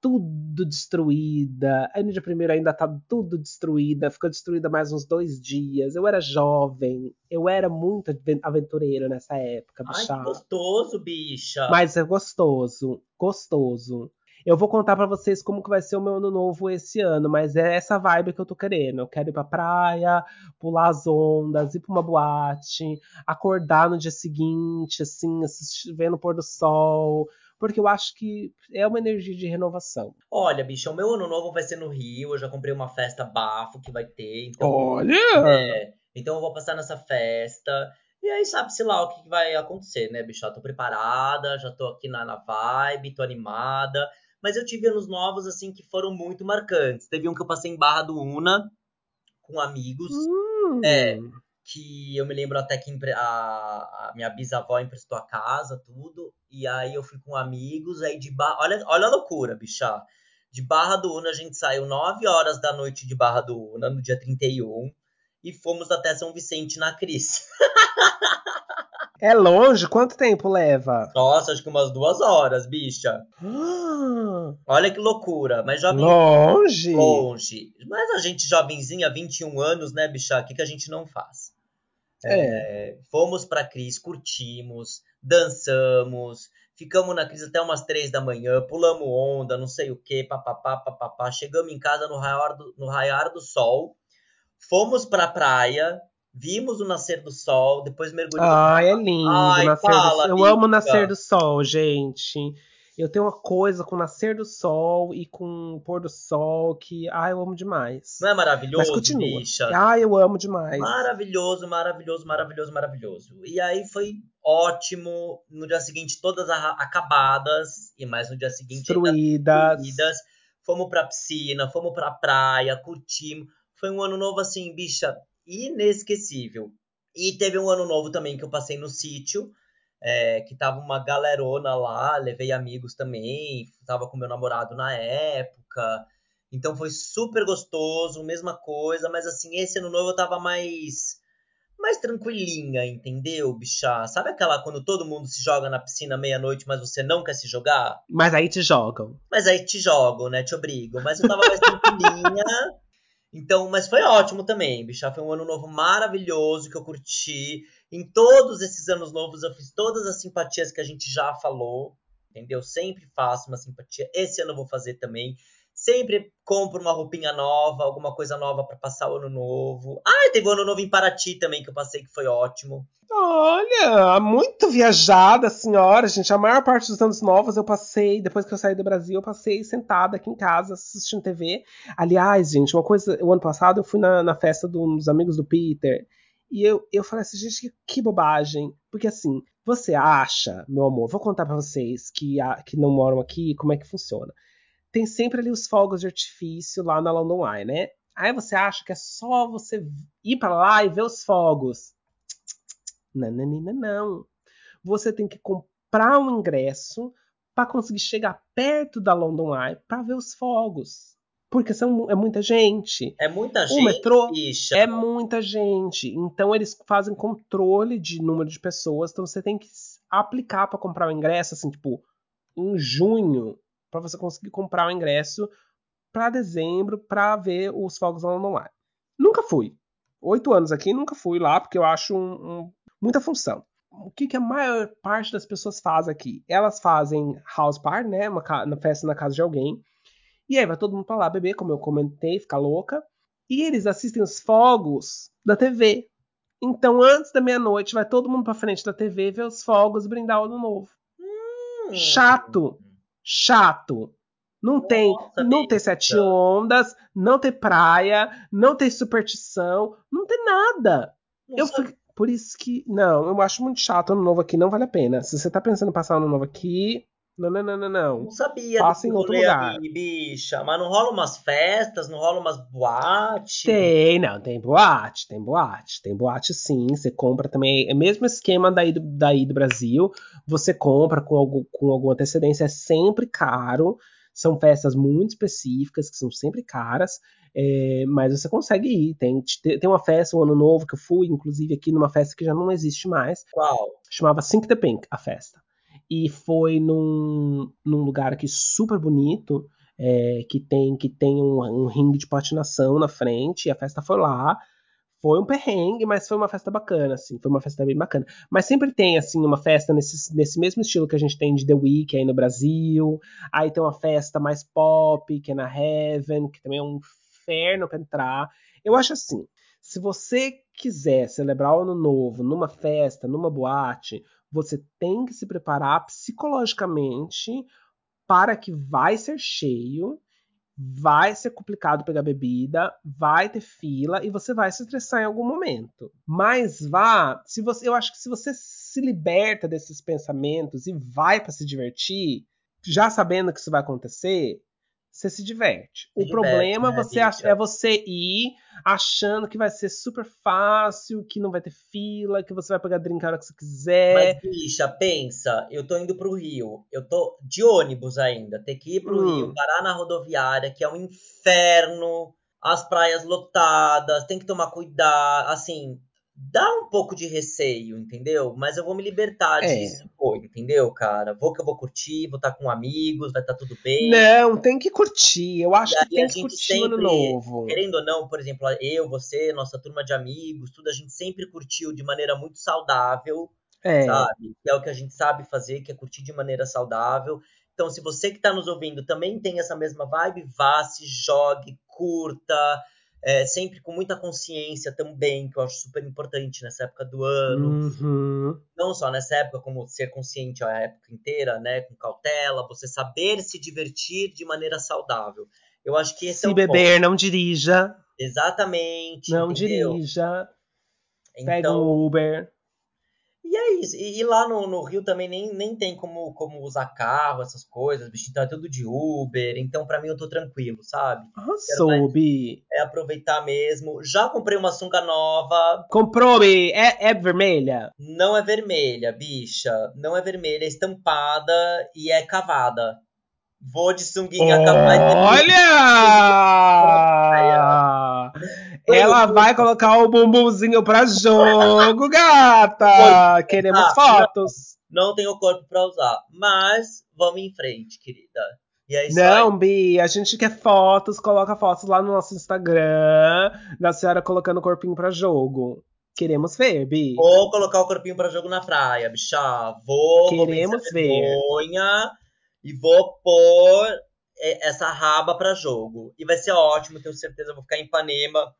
tudo destruída. No dia primeiro ainda tá tudo destruída, ficou destruída mais uns dois dias. Eu era jovem, eu era muito aventureira nessa época, bicha. Ai, gostoso, bicha. Mas é gostoso, gostoso. Eu vou contar para vocês como que vai ser o meu ano novo esse ano, mas é essa vibe que eu tô querendo. Eu quero ir pra praia, pular as ondas, ir pra uma boate, acordar no dia seguinte, assim, vendo o pôr do sol, porque eu acho que é uma energia de renovação. Olha, bicho, o meu ano novo vai ser no Rio, eu já comprei uma festa bafo que vai ter. Então, Olha! É, então eu vou passar nessa festa. E aí sabe-se lá o que vai acontecer, né, bicho? Já tô preparada, já tô aqui na, na vibe, tô animada. Mas eu tive anos novos, assim, que foram muito marcantes. Teve um que eu passei em Barra do Una, com amigos. Hum. É, que eu me lembro até que a, a, minha bisavó emprestou a casa, tudo, e aí eu fui com amigos, aí de Barra, olha, olha a loucura, bicha, de Barra do Una a gente saiu 9 horas da noite de Barra do Una, no dia 31, e fomos até São Vicente na Cris. É longe? Quanto tempo leva? Nossa, acho que umas duas horas, bicha. Olha que loucura. Mas jovem... Longe? Longe. Mas a gente, jovenzinha, 21 anos, né, bicha? O que, que a gente não faz? É. É, fomos pra Cris, curtimos, dançamos, ficamos na Cris até umas três da manhã, pulamos onda, não sei o que, papapá, papapá. Chegamos em casa no raiar do, no raiar do sol, fomos pra praia, vimos o nascer do sol, depois mergulhamos. Ai, é lindo Ai, nascer fala, do... Eu amo o nascer do sol, gente. Eu tenho uma coisa com o nascer do sol e com o pôr do sol que, ai, eu amo demais. Não é maravilhoso, Mas continua. bicha? Ai, eu amo demais. Maravilhoso, maravilhoso, maravilhoso, maravilhoso. E aí foi ótimo. No dia seguinte, todas acabadas. E mais no dia seguinte, destruídas. destruídas. Fomos pra piscina, fomos pra praia, curtimos. Foi um ano novo, assim, bicha, inesquecível. E teve um ano novo também que eu passei no sítio é, que tava uma galerona lá, levei amigos também, tava com meu namorado na época. Então foi super gostoso, mesma coisa, mas assim, esse ano novo eu tava mais mais tranquilinha, entendeu, bicha? Sabe aquela quando todo mundo se joga na piscina meia-noite, mas você não quer se jogar? Mas aí te jogam. Mas aí te jogam, né? Te obrigam. Mas eu tava mais tranquilinha. Então, mas foi ótimo também, bicha. Foi um ano novo maravilhoso que eu curti. Em todos esses anos novos eu fiz todas as simpatias que a gente já falou, entendeu? Sempre faço uma simpatia. Esse ano eu vou fazer também. Sempre compro uma roupinha nova, alguma coisa nova para passar o ano novo. Ah, teve o ano novo em Paraty também que eu passei que foi ótimo. Olha, muito viajada a senhora, gente. A maior parte dos anos novos eu passei, depois que eu saí do Brasil, eu passei sentada aqui em casa assistindo TV. Aliás, gente, uma coisa, o ano passado eu fui na, na festa dos amigos do Peter. E eu, eu falei assim, gente, que, que bobagem. Porque assim, você acha, meu amor, vou contar para vocês que, que não moram aqui como é que funciona. Tem sempre ali os fogos de artifício lá na London Eye, né? Aí você acha que é só você ir para lá e ver os fogos. Não, não, não, não. Você tem que comprar um ingresso para conseguir chegar perto da London Eye para ver os fogos. Porque são, é muita gente. É muita gente. O metrô bicha. é muita gente. Então eles fazem controle de número de pessoas. Então você tem que aplicar para comprar o ingresso, assim, tipo, em junho, para você conseguir comprar o ingresso para dezembro para ver os fogos lá no ar. Nunca fui. Oito anos aqui, nunca fui lá, porque eu acho um, um, muita função. O que, que, a maior parte das pessoas faz aqui? Elas fazem house party, né? Uma, uma festa na casa de alguém. E aí vai todo mundo pra lá beber, como eu comentei, ficar louca. E eles assistem os fogos da TV. Então, antes da meia-noite, vai todo mundo pra frente da TV ver os fogos e brindar o ano novo. Hum. Chato. Chato. Não Nossa, tem, não tem sete ondas, não tem praia, não tem superstição, não tem nada. Nossa. Eu fui, Por isso que. Não, eu acho muito chato ano novo aqui, não vale a pena. Se você tá pensando em passar ano novo aqui, não, não, não, não, não. Não sabia. Passa em outro lugar. Aí, bicha. Mas não rola umas festas, não rola umas boates? Tem, não. Tem boate, tem boate. Tem boate sim. Você compra também. É o mesmo esquema daí do, daí do Brasil. Você compra com, algum, com alguma antecedência. É sempre caro. São festas muito específicas, que são sempre caras. É, mas você consegue ir. Tem, tem uma festa, um ano novo, que eu fui, inclusive, aqui numa festa que já não existe mais. Qual? Chamava Sync the Pink, a festa e foi num, num lugar aqui super bonito, é, que tem que tem um, um ringue de patinação na frente, e a festa foi lá. Foi um perrengue, mas foi uma festa bacana, assim, foi uma festa bem bacana. Mas sempre tem, assim, uma festa nesse, nesse mesmo estilo que a gente tem de The Week aí no Brasil. Aí tem uma festa mais pop, que é na Heaven, que também é um inferno para entrar. Eu acho assim, se você quiser celebrar o ano novo numa festa, numa boate, você tem que se preparar psicologicamente para que vai ser cheio, vai ser complicado pegar bebida, vai ter fila e você vai se estressar em algum momento. Mas vá, se você, eu acho que se você se liberta desses pensamentos e vai para se divertir, já sabendo que isso vai acontecer, você se diverte. Se o diverte, problema né, você é você ir achando que vai ser super fácil, que não vai ter fila, que você vai pegar drink a hora que você quiser. Mas, bicha, pensa, eu tô indo pro Rio, eu tô de ônibus ainda, ter que ir pro hum. Rio, parar na rodoviária, que é um inferno, as praias lotadas, tem que tomar cuidado, assim, dá um pouco de receio, entendeu? Mas eu vou me libertar é. disso, pô, entendeu, cara? Vou que eu vou curtir, vou estar tá com amigos, vai estar tá tudo bem. Não, tem que curtir. Eu acho que tem que curtir sempre, ano novo. Querendo ou não, por exemplo, eu, você, nossa turma de amigos, tudo a gente sempre curtiu de maneira muito saudável, é. sabe? Que é o que a gente sabe fazer, que é curtir de maneira saudável. Então, se você que está nos ouvindo também tem essa mesma vibe, vá, se jogue, curta, é, sempre com muita consciência também, que eu acho super importante nessa época do ano. Uhum. Não só nessa época, como ser consciente a época inteira, né? Com cautela, você saber se divertir de maneira saudável. Eu acho que esse se é o beber, ponto. não dirija. Exatamente. Não entendeu? dirija. Então, Pega um Uber. E é isso. E, e, lá no, no, Rio também nem, nem tem como, como usar carro, essas coisas, bicho. Então é tudo de Uber. Então, para mim, eu tô tranquilo, sabe? Arrasou, Bi. É aproveitar mesmo. Já comprei uma sunga nova. Comprou, Bi? É, é vermelha? Não é vermelha, bicha. Não é vermelha. É estampada e é cavada. Vou de sunguinha cavada. Olha! Ela vai colocar o bumbumzinho pra jogo, gata! Queremos ah, fotos. Não, não tenho corpo pra usar, mas vamos em frente, querida. É isso não, aí. Bi, a gente quer fotos, coloca fotos lá no nosso Instagram da senhora colocando o corpinho pra jogo. Queremos ver, Bi. Vou colocar o corpinho pra jogo na praia, bicha. Vou. Queremos ver. Vergonha, e vou pôr essa raba pra jogo. E vai ser ótimo, tenho certeza. Vou ficar em Ipanema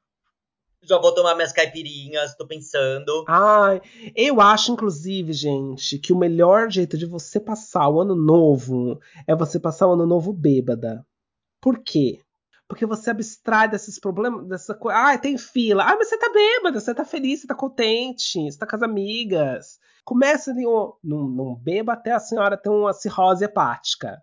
já vou tomar minhas caipirinhas, tô pensando. Ai, eu acho, inclusive, gente, que o melhor jeito de você passar o ano novo é você passar o ano novo bêbada. Por quê? Porque você abstrai desses problemas, dessa coisa. Ah, tem fila. Ah, mas você tá bêbada, você tá feliz, você tá contente, você tá com as amigas. Começa ali, um, não, não beba até a senhora ter uma cirrose hepática,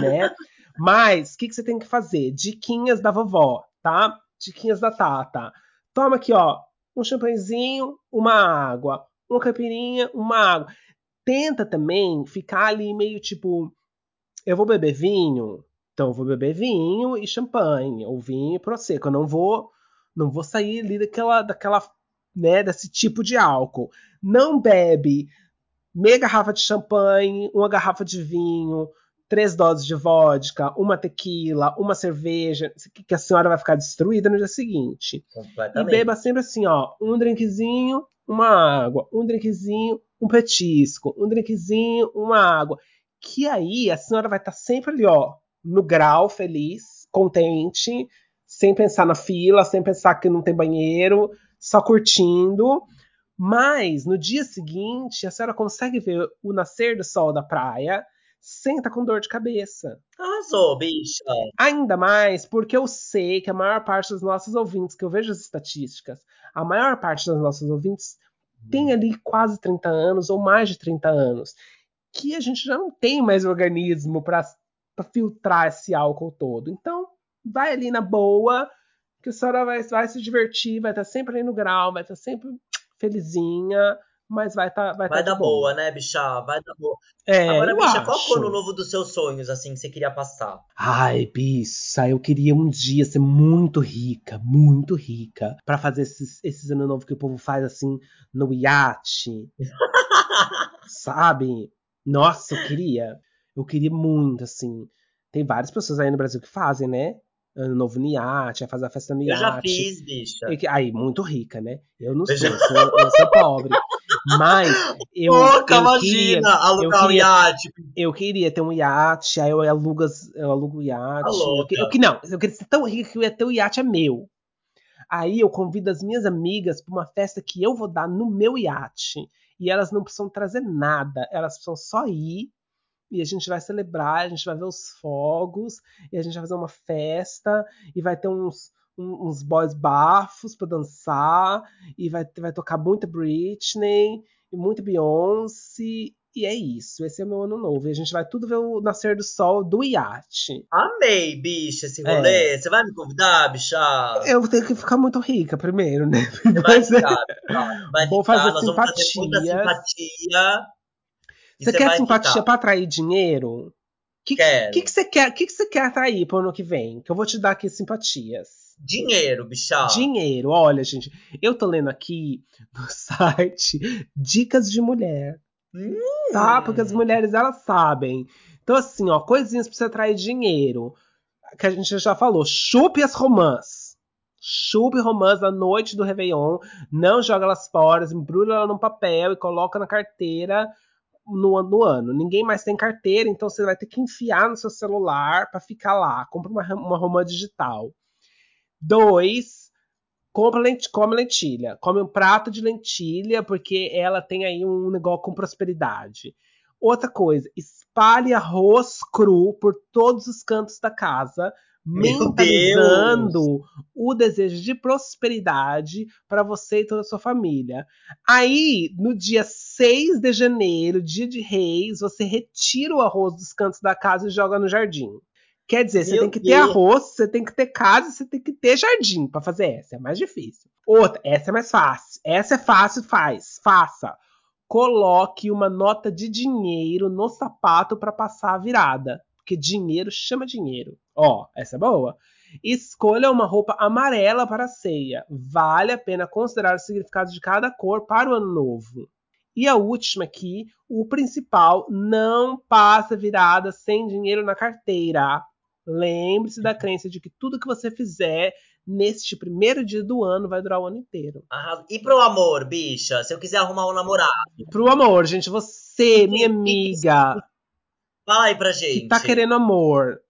né? mas, o que, que você tem que fazer? Diquinhas da vovó, tá? Diquinhas da Tata Toma aqui, ó, um champanhezinho, uma água, uma caipirinha, uma água. Tenta também ficar ali meio tipo, eu vou beber vinho, então eu vou beber vinho e champanhe, ou vinho e prosecco. Eu não vou, não vou sair ali daquela, daquela, né, desse tipo de álcool. Não bebe meia garrafa de champanhe, uma garrafa de vinho, três doses de vodka, uma tequila, uma cerveja, que a senhora vai ficar destruída no dia seguinte. E beba sempre assim, ó, um drinkzinho, uma água, um drinkzinho, um petisco, um drinkzinho, uma água. Que aí a senhora vai estar tá sempre ali, ó, no grau, feliz, contente, sem pensar na fila, sem pensar que não tem banheiro, só curtindo. Mas no dia seguinte, a senhora consegue ver o nascer do sol da praia senta com dor de cabeça. Arrasou, bicha. Ainda mais porque eu sei que a maior parte dos nossos ouvintes, que eu vejo as estatísticas, a maior parte dos nossos ouvintes tem ali quase 30 anos ou mais de 30 anos, que a gente já não tem mais organismo para filtrar esse álcool todo. Então, vai ali na boa, que a senhora vai, vai se divertir, vai estar sempre ali no grau, vai estar sempre felizinha, mas vai tá, vai, vai tá dar boa, né, bicha? Vai dar boa. É, Agora, bicha, acho. qual foi o ano novo dos seus sonhos, assim, que você queria passar? Ai, bicha, eu queria um dia ser muito rica, muito rica, para fazer esses, esses ano novo que o povo faz, assim, no iate. sabe? Nossa, eu queria. Eu queria muito, assim. Tem várias pessoas aí no Brasil que fazem, né? Ano Novo no iate, vai fazer a festa no iate. Eu já fiz, bicha. Aí, muito rica, né? Eu não sou, eu, sou, eu sou pobre. Mas eu, eu imagina, queria, alugar eu um queria, iate. Eu queria ter um iate, aí eu alugo, eu alugo o iate. Tá eu, que- eu que não, eu queria ser tão rica que eu ia ter o iate é meu. Aí eu convido as minhas amigas para uma festa que eu vou dar no meu iate. E elas não precisam trazer nada, elas precisam só ir. E a gente vai celebrar, a gente vai ver os fogos, e a gente vai fazer uma festa, e vai ter uns, um- uns boys bafos pra dançar, e vai, vai tocar muita Britney, e muita Beyoncé, e é isso. Esse é o meu ano novo. E a gente vai tudo ver o nascer do sol do iate. Amei, bicha, esse rolê. Você vai me convidar, bicha? Eu tenho que ficar muito rica primeiro, né? Você vai é- ficar, bicha. Vai Vou ficar, fazer simpatia. e Você quer simpatia ficar. pra atrair dinheiro? O que, Quero. que, que você quer? que, que você quer atrair pro ano que vem? Que eu vou te dar aqui simpatias. Dinheiro, bicha. Dinheiro, olha, gente, eu tô lendo aqui no site Dicas de Mulher, Hum. tá? Porque as mulheres elas sabem. Então, assim, ó, coisinhas pra você atrair dinheiro. Que a gente já falou. Chupe as romãs. Chupe romãs na noite do Réveillon. Não joga elas fora, embrulha ela num papel e coloca na carteira no, no ano. Ninguém mais tem carteira, então você vai ter que enfiar no seu celular pra ficar lá. Compra uma, uma romã digital. Dois, compra come lentilha. Come um prato de lentilha, porque ela tem aí um negócio com prosperidade. Outra coisa, espalhe arroz cru por todos os cantos da casa, mentalizando o desejo de prosperidade para você e toda a sua família. Aí, no dia 6 de janeiro, dia de reis, você retira o arroz dos cantos da casa e joga no jardim. Quer dizer, você Meu tem que ter Deus. arroz, você tem que ter casa, você tem que ter jardim para fazer essa. É mais difícil. Outra, essa é mais fácil. Essa é fácil, faz. Faça. Coloque uma nota de dinheiro no sapato para passar a virada. Porque dinheiro chama dinheiro. Ó, essa é boa. Escolha uma roupa amarela para a ceia. Vale a pena considerar o significado de cada cor para o ano novo. E a última aqui, o principal, não passa virada sem dinheiro na carteira. Lembre-se da crença de que tudo que você fizer neste primeiro dia do ano vai durar o ano inteiro. Arrasa- E pro amor, bicha? Se eu quiser arrumar um namorado, Pro amor, gente, você, minha amiga, fala aí pra gente. que tá querendo amor,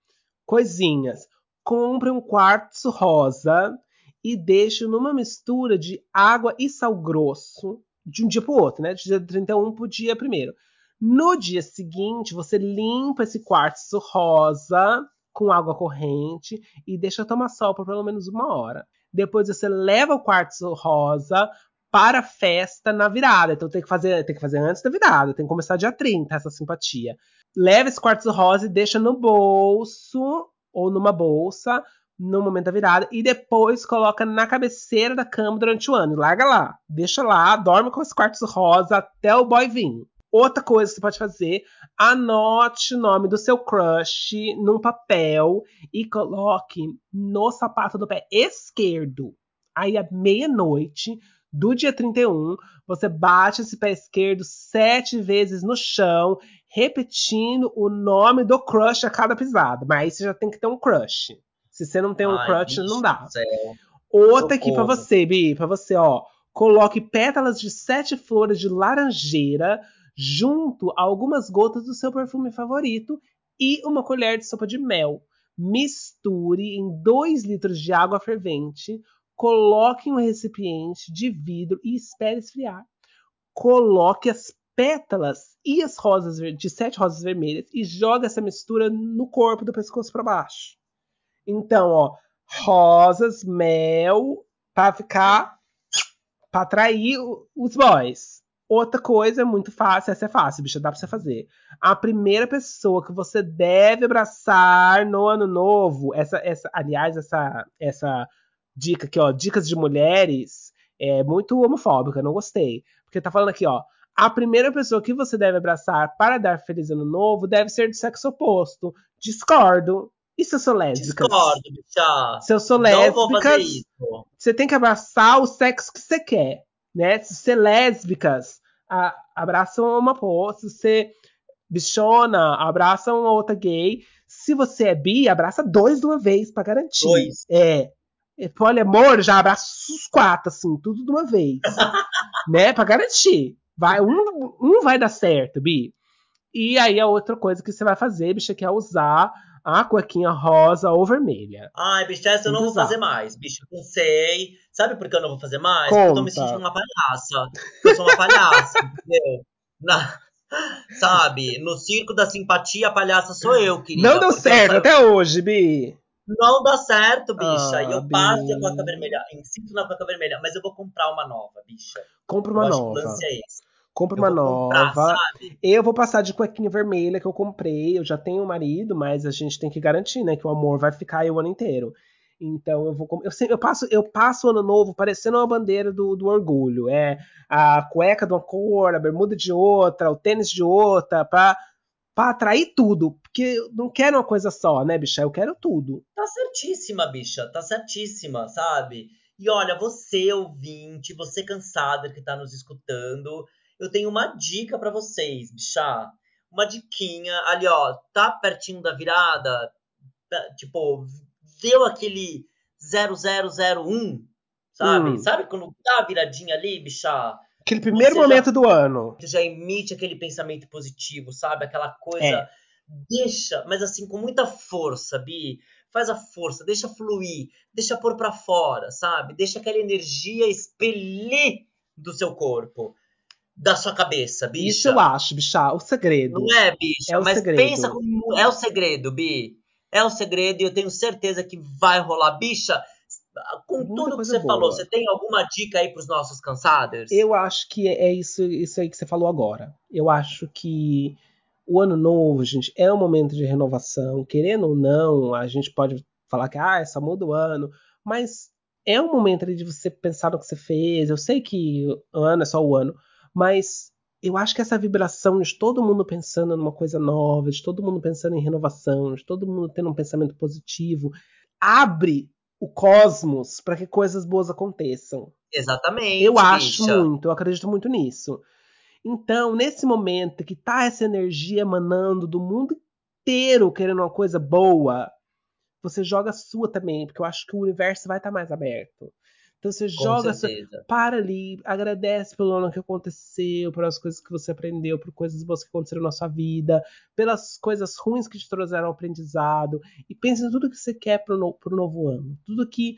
coisinhas, compre um quartzo rosa e deixe numa mistura de água e sal grosso de um dia pro outro, né? De dia 31 pro dia primeiro. No dia seguinte, você limpa esse quartzo rosa com água corrente e deixa tomar sol por pelo menos uma hora. Depois você leva o quartzo rosa para a festa na virada. Então tem que fazer, tem que fazer antes da virada, tem que começar dia 30 essa simpatia. Leva esse quartzo rosa e deixa no bolso ou numa bolsa no momento da virada e depois coloca na cabeceira da cama durante o ano. Larga lá, deixa lá, dorme com esse quartzo rosa até o boy vir. Outra coisa que você pode fazer, anote o nome do seu crush num papel e coloque no sapato do pé esquerdo. Aí à meia-noite do dia 31, você bate esse pé esquerdo sete vezes no chão, repetindo o nome do crush a cada pisada. Mas aí você já tem que ter um crush. Se você não tem um Ai, crush, não dá. Outra aqui pra Socorro. você, Bi, pra você, ó. Coloque pétalas de sete flores de laranjeira junto a algumas gotas do seu perfume favorito e uma colher de sopa de mel. Misture em 2 litros de água fervente, coloque em um recipiente de vidro e espere esfriar. Coloque as pétalas e as rosas de sete rosas vermelhas e joga essa mistura no corpo do pescoço para baixo. Então, ó, rosas, mel, pra ficar Pra atrair os boys. Outra coisa muito fácil, essa é fácil, bicha, dá pra você fazer. A primeira pessoa que você deve abraçar no ano novo, essa, essa, aliás, essa, essa dica aqui, ó, dicas de mulheres, é muito homofóbica, não gostei. Porque tá falando aqui, ó, a primeira pessoa que você deve abraçar para dar feliz ano novo deve ser do sexo oposto. Discordo. E se eu sou lésbica? Discordo, bicha. Se eu sou lésbica, você tem que abraçar o sexo que você quer né? Se você é lésbicas, a, abraça uma pô. Se você bichona, abraça uma outra gay. Se você é bi, abraça dois de uma vez para garantir. Dois. É. é poliamor, já abraça os quatro, assim, tudo de uma vez. né? Pra garantir. Vai, um, um vai dar certo, Bi. E aí a outra coisa que você vai fazer, bicho, que é usar a cuequinha rosa ou vermelha. Ai, bicho, essa eu não vou fazer mais. Bicho, não sei. Sabe por que eu não vou fazer mais? Conta. Porque eu tô me sentindo uma palhaça. Eu sou uma palhaça, entendeu? Na... Sabe? No circo da simpatia, a palhaça sou eu, querida. Não deu certo eu... até hoje, Bi. Não dá certo, bicha. Ah, e eu passo a cueca vermelha, insisto na cueca vermelha, mas eu vou comprar uma nova, bicha. Compra uma eu nova. Acho que o lance é esse. Compre uma nova. Comprar, eu vou passar de cuequinha vermelha que eu comprei. Eu já tenho um marido, mas a gente tem que garantir, né? Que o amor vai ficar aí o ano inteiro. Então eu vou. Eu, sempre, eu, passo, eu passo o ano novo parecendo uma bandeira do, do orgulho. É a cueca de uma cor, a bermuda de outra, o tênis de outra, pra, pra atrair tudo. Porque eu não quero uma coisa só, né, bicha? Eu quero tudo. Tá certíssima, bicha. Tá certíssima, sabe? E olha, você ouvinte, você cansada que tá nos escutando, eu tenho uma dica para vocês, bichá. Uma diquinha ali, ó, tá pertinho da virada, tá, tipo, deu aquele 0001, sabe? Hum. Sabe quando dá a viradinha ali, bichá? Aquele primeiro momento já, do ano. Você já emite aquele pensamento positivo, sabe? Aquela coisa. É. Deixa, mas assim, com muita força, Bi. Faz a força, deixa fluir, deixa pôr pra fora, sabe? Deixa aquela energia expelir do seu corpo da sua cabeça, bicha. Isso eu acho, bicha. O segredo. Não é, bicha? É o mas segredo. pensa como. É o segredo, Bi. É o segredo e eu tenho certeza que vai rolar. Bicha, com Muita tudo que você boa. falou, você tem alguma dica aí para os nossos cansados? Eu acho que é isso, isso aí que você falou agora. Eu acho que o ano novo, gente, é um momento de renovação. Querendo ou não, a gente pode falar que ah, essa muda o ano, mas é um momento de você pensar no que você fez. Eu sei que o ano é só o ano, mas eu acho que essa vibração de todo mundo pensando numa coisa nova, de todo mundo pensando em renovação, de todo mundo tendo um pensamento positivo, abre o cosmos para que coisas boas aconteçam. Exatamente. Eu acho bicha. muito, eu acredito muito nisso. Então, nesse momento que tá essa energia emanando do mundo inteiro querendo uma coisa boa, você joga a sua também, porque eu acho que o universo vai estar tá mais aberto. Então você Com joga, certeza. para ali, agradece pelo ano que aconteceu, pelas coisas que você aprendeu, por coisas boas que aconteceram na sua vida, pelas coisas ruins que te trouxeram aprendizado, e pense em tudo que você quer pro, no, pro novo ano, tudo que,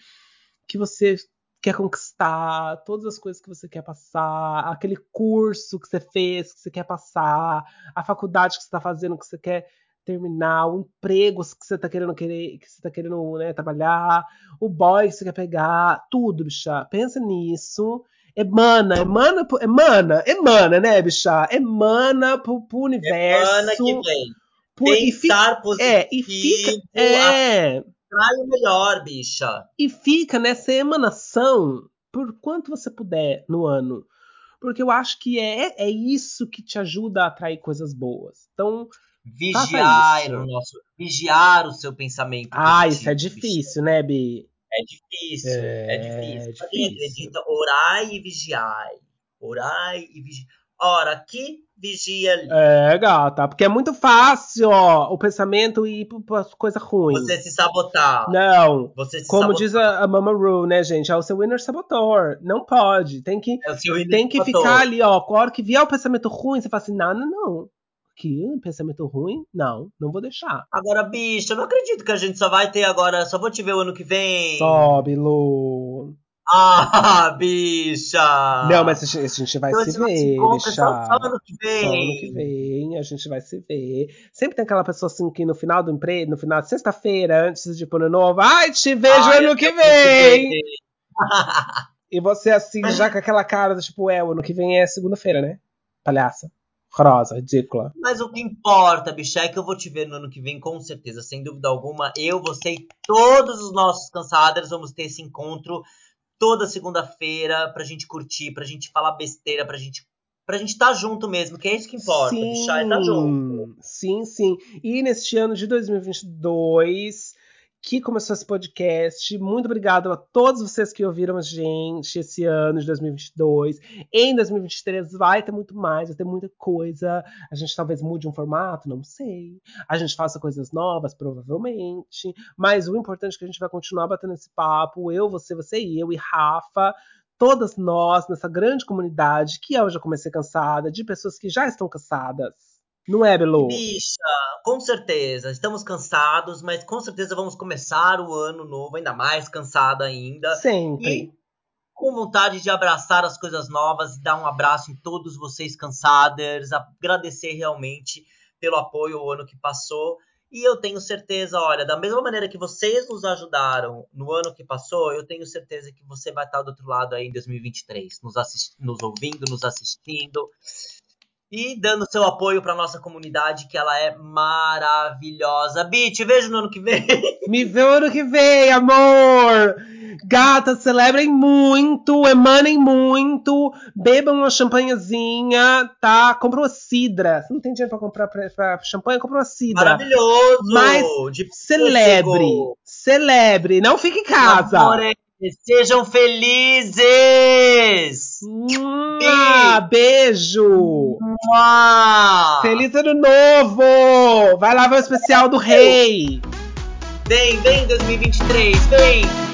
que você quer conquistar, todas as coisas que você quer passar, aquele curso que você fez, que você quer passar, a faculdade que você está fazendo, que você quer terminar, o emprego que você tá querendo querer, que você tá querendo né, trabalhar, o boy que você quer pegar, tudo, bicha. Pensa nisso. Emana, emana, emana, emana, né, bicha? Emana pro, pro universo. Emana que vem. Por, Pensar e positivo. É, e fica. É. Trai o melhor, bicha. E fica nessa emanação por quanto você puder no ano. Porque eu acho que é, é isso que te ajuda a atrair coisas boas. Então, Vigiar o nosso, vigiar o seu pensamento. Ah, isso é difícil, né, Bi? É difícil, é, é difícil. Pra quem acredita, orai e vigiai. Orai e vigiai. Ora aqui, vigia ali. É, gata, porque é muito fácil, ó, o pensamento ir pra coisa ruim. Você se sabotar. Não. Você se Como sabotar. diz a, a Mama Ru, né, gente? É o seu inner sabotor. Não pode. Tem que, é tem que ficar ali, ó. A hora que vier o pensamento ruim, você fala assim: não, não, não que um pensamento ruim, não, não vou deixar. Agora, bicho, eu não acredito que a gente só vai ter agora, só vou te ver o ano que vem. Sobe, Lu. Ah, bicha! Não, mas a gente vai então, se ver, bicha. Só, só ano que vem. Só ano que vem, a gente vai se ver. Sempre tem aquela pessoa assim que no final do emprego, no final de sexta-feira, antes de pôr novo, ai, te vejo ai, ano que vem! E você assim, já com aquela cara do tipo, é, ano que vem é segunda-feira, né? Palhaça. Rosa, ridícula. Mas o que importa, bicha, é que eu vou te ver no ano que vem, com certeza, sem dúvida alguma. Eu, você e todos os nossos cansados vamos ter esse encontro toda segunda-feira pra gente curtir, pra gente falar besteira, pra gente pra gente estar tá junto mesmo, que é isso que importa, sim, bicha, é estar tá junto. Sim, sim. E neste ano de 2022, que começou esse podcast. Muito obrigado a todos vocês que ouviram a gente esse ano de 2022. Em 2023 vai ter muito mais, vai ter muita coisa. A gente talvez mude um formato, não sei. A gente faça coisas novas, provavelmente. Mas o importante é que a gente vai continuar batendo esse papo. Eu, você, você e eu e Rafa. Todas nós nessa grande comunidade que eu já comecei cansada, de pessoas que já estão cansadas não é, Belu? Bicha, com certeza. Estamos cansados, mas com certeza vamos começar o ano novo ainda mais cansado ainda. Sempre. E com vontade de abraçar as coisas novas e dar um abraço em todos vocês cansados, agradecer realmente pelo apoio o ano que passou. E eu tenho certeza, olha, da mesma maneira que vocês nos ajudaram no ano que passou, eu tenho certeza que você vai estar do outro lado aí em 2023, nos, nos ouvindo, nos assistindo e dando seu apoio para nossa comunidade, que ela é maravilhosa. Bi, te vejo no ano que vem. Me vê no ano que vem, amor! Gatas, celebrem muito, emanem muito, bebam uma champanhezinha, tá? Compra uma cidra. Você não tem dinheiro pra comprar pra, pra champanhe? Compra uma cidra. Maravilhoso! Mas celebre, celebre, não fique em casa. Amore, sejam felizes! Mua, beijo! Mua. Feliz ano novo! Vai lá ver o especial do rei! Vem, vem 2023, vem!